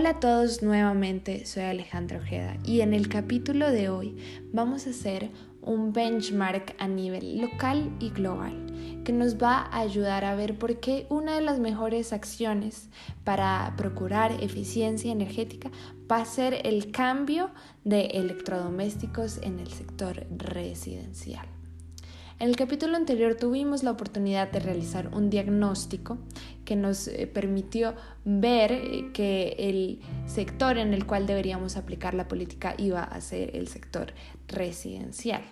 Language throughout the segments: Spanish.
Hola a todos nuevamente, soy Alejandra Ojeda y en el capítulo de hoy vamos a hacer un benchmark a nivel local y global que nos va a ayudar a ver por qué una de las mejores acciones para procurar eficiencia energética va a ser el cambio de electrodomésticos en el sector residencial. En el capítulo anterior tuvimos la oportunidad de realizar un diagnóstico que nos eh, permitió ver eh, que el sector en el cual deberíamos aplicar la política iba a ser el sector residencial.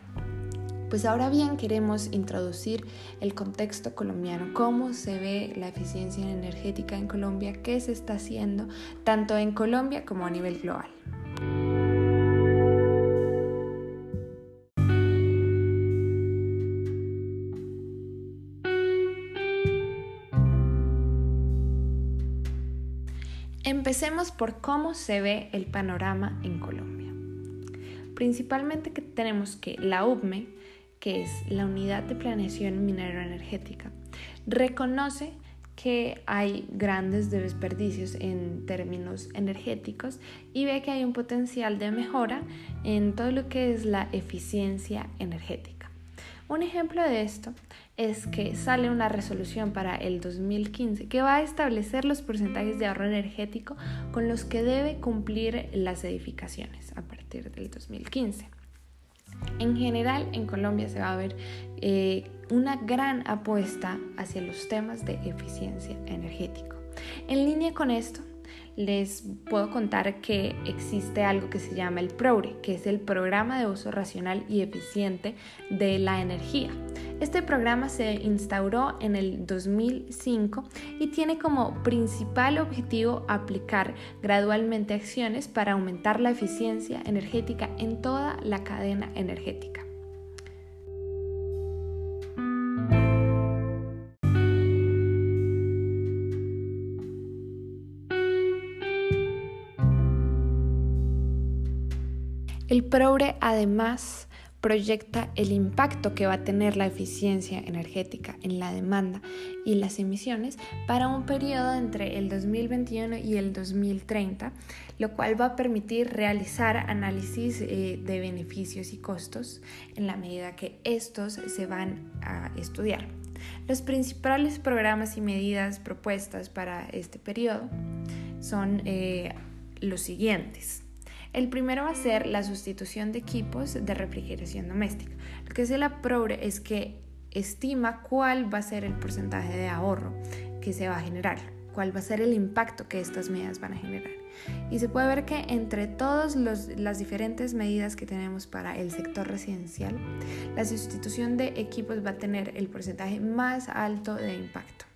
Pues ahora bien queremos introducir el contexto colombiano, cómo se ve la eficiencia energética en Colombia, qué se está haciendo tanto en Colombia como a nivel global. Empecemos por cómo se ve el panorama en Colombia. Principalmente que tenemos que la UBME, que es la Unidad de Planeación Minero Energética, reconoce que hay grandes desperdicios en términos energéticos y ve que hay un potencial de mejora en todo lo que es la eficiencia energética. Un ejemplo de esto es que sale una resolución para el 2015 que va a establecer los porcentajes de ahorro energético con los que debe cumplir las edificaciones a partir del 2015. En general, en Colombia se va a ver eh, una gran apuesta hacia los temas de eficiencia energética. En línea con esto, les puedo contar que existe algo que se llama el PROGRE, que es el Programa de Uso Racional y Eficiente de la Energía. Este programa se instauró en el 2005 y tiene como principal objetivo aplicar gradualmente acciones para aumentar la eficiencia energética en toda la cadena energética. El PROGRE además proyecta el impacto que va a tener la eficiencia energética en la demanda y las emisiones para un periodo entre el 2021 y el 2030, lo cual va a permitir realizar análisis eh, de beneficios y costos en la medida que estos se van a estudiar. Los principales programas y medidas propuestas para este periodo son eh, los siguientes. El primero va a ser la sustitución de equipos de refrigeración doméstica. Lo que hace la PROGRE es que estima cuál va a ser el porcentaje de ahorro que se va a generar, cuál va a ser el impacto que estas medidas van a generar. Y se puede ver que entre todas las diferentes medidas que tenemos para el sector residencial, la sustitución de equipos va a tener el porcentaje más alto de impacto.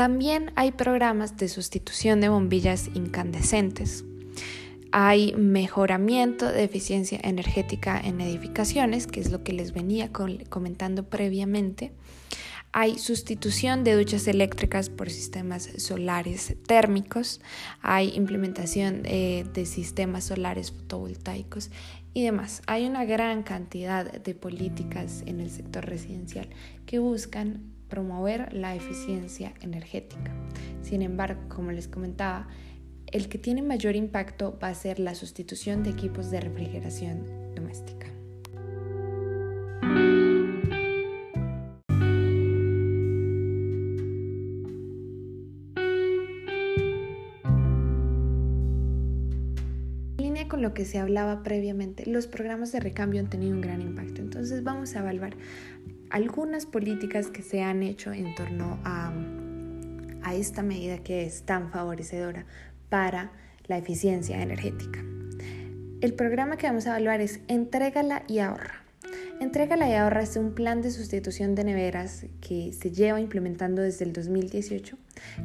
También hay programas de sustitución de bombillas incandescentes. Hay mejoramiento de eficiencia energética en edificaciones, que es lo que les venía comentando previamente. Hay sustitución de duchas eléctricas por sistemas solares térmicos. Hay implementación eh, de sistemas solares fotovoltaicos y demás. Hay una gran cantidad de políticas en el sector residencial que buscan promover la eficiencia energética. Sin embargo, como les comentaba, el que tiene mayor impacto va a ser la sustitución de equipos de refrigeración doméstica. Con lo que se hablaba previamente, los programas de recambio han tenido un gran impacto. Entonces vamos a evaluar algunas políticas que se han hecho en torno a, a esta medida que es tan favorecedora para la eficiencia energética. El programa que vamos a evaluar es Entrégala y ahorra. Entrégala y ahorra es un plan de sustitución de neveras que se lleva implementando desde el 2018,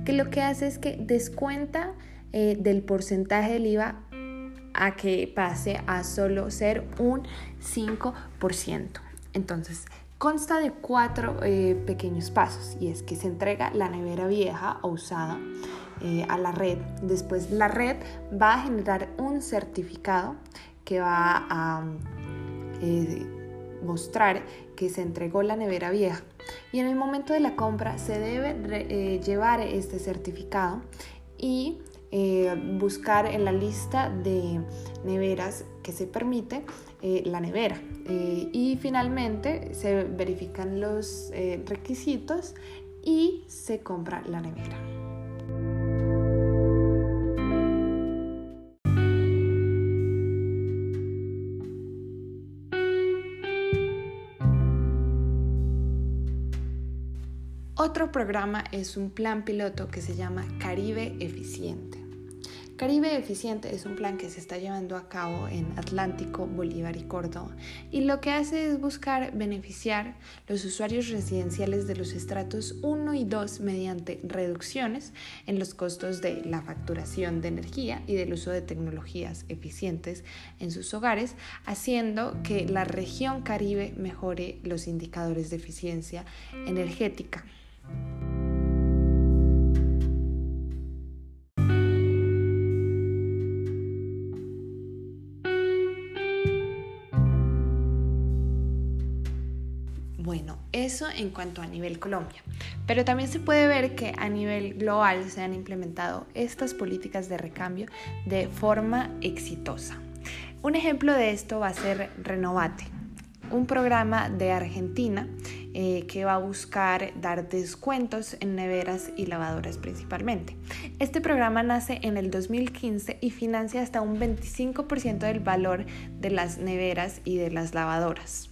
que lo que hace es que descuenta eh, del porcentaje del IVA a que pase a solo ser un 5%. Entonces, Consta de cuatro eh, pequeños pasos y es que se entrega la nevera vieja o usada eh, a la red. Después la red va a generar un certificado que va a eh, mostrar que se entregó la nevera vieja y en el momento de la compra se debe llevar este certificado y buscar en la lista de neveras que se permite la nevera. Y finalmente se verifican los requisitos y se compra la nevera. Otro programa es un plan piloto que se llama Caribe Eficiente. Caribe Eficiente es un plan que se está llevando a cabo en Atlántico, Bolívar y Córdoba y lo que hace es buscar beneficiar los usuarios residenciales de los estratos 1 y 2 mediante reducciones en los costos de la facturación de energía y del uso de tecnologías eficientes en sus hogares, haciendo que la región Caribe mejore los indicadores de eficiencia energética. Bueno, eso en cuanto a nivel Colombia. Pero también se puede ver que a nivel global se han implementado estas políticas de recambio de forma exitosa. Un ejemplo de esto va a ser Renovate, un programa de Argentina eh, que va a buscar dar descuentos en neveras y lavadoras principalmente. Este programa nace en el 2015 y financia hasta un 25% del valor de las neveras y de las lavadoras.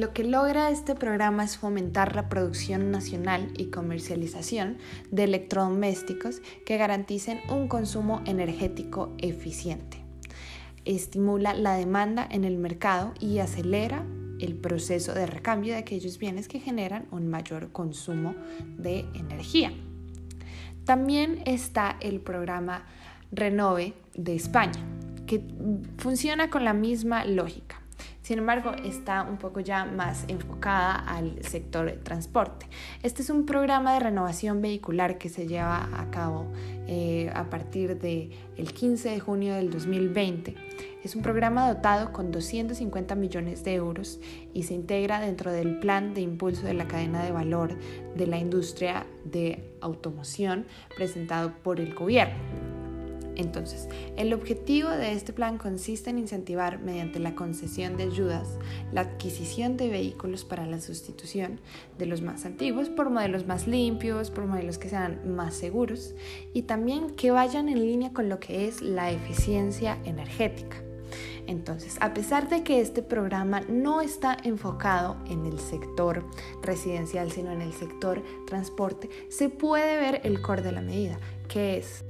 Lo que logra este programa es fomentar la producción nacional y comercialización de electrodomésticos que garanticen un consumo energético eficiente. Estimula la demanda en el mercado y acelera el proceso de recambio de aquellos bienes que generan un mayor consumo de energía. También está el programa Renove de España, que funciona con la misma lógica sin embargo, está un poco ya más enfocada al sector de transporte. Este es un programa de renovación vehicular que se lleva a cabo eh, a partir del 15 de junio del 2020. Es un programa dotado con 250 millones de euros y se integra dentro del plan de impulso de la cadena de valor de la industria de automoción presentado por el gobierno. Entonces, el objetivo de este plan consiste en incentivar mediante la concesión de ayudas la adquisición de vehículos para la sustitución de los más antiguos por modelos más limpios, por modelos que sean más seguros y también que vayan en línea con lo que es la eficiencia energética. Entonces, a pesar de que este programa no está enfocado en el sector residencial, sino en el sector transporte, se puede ver el core de la medida, que es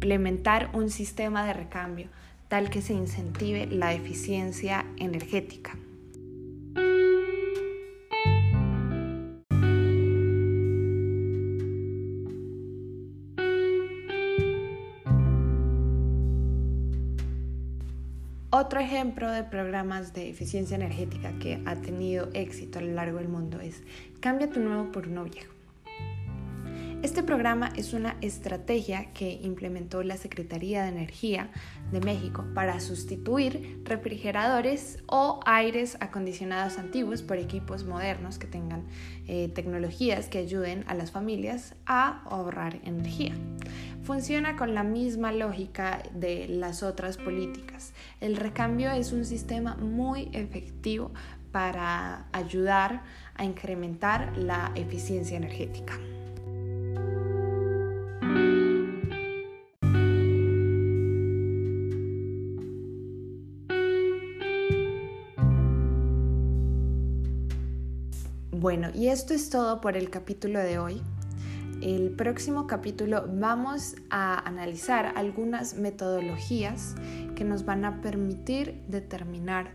implementar un sistema de recambio tal que se incentive la eficiencia energética. Otro ejemplo de programas de eficiencia energética que ha tenido éxito a lo largo del mundo es Cambia tu nuevo por uno viejo. Este programa es una estrategia que implementó la Secretaría de Energía de México para sustituir refrigeradores o aires acondicionados antiguos por equipos modernos que tengan eh, tecnologías que ayuden a las familias a ahorrar energía. Funciona con la misma lógica de las otras políticas. El recambio es un sistema muy efectivo para ayudar a incrementar la eficiencia energética. Bueno, y esto es todo por el capítulo de hoy. El próximo capítulo vamos a analizar algunas metodologías que nos van a permitir determinar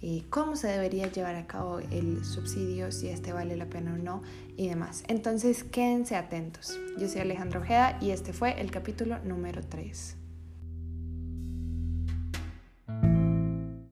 eh, cómo se debería llevar a cabo el subsidio, si este vale la pena o no y demás. Entonces quédense atentos. Yo soy Alejandro Ojeda y este fue el capítulo número 3.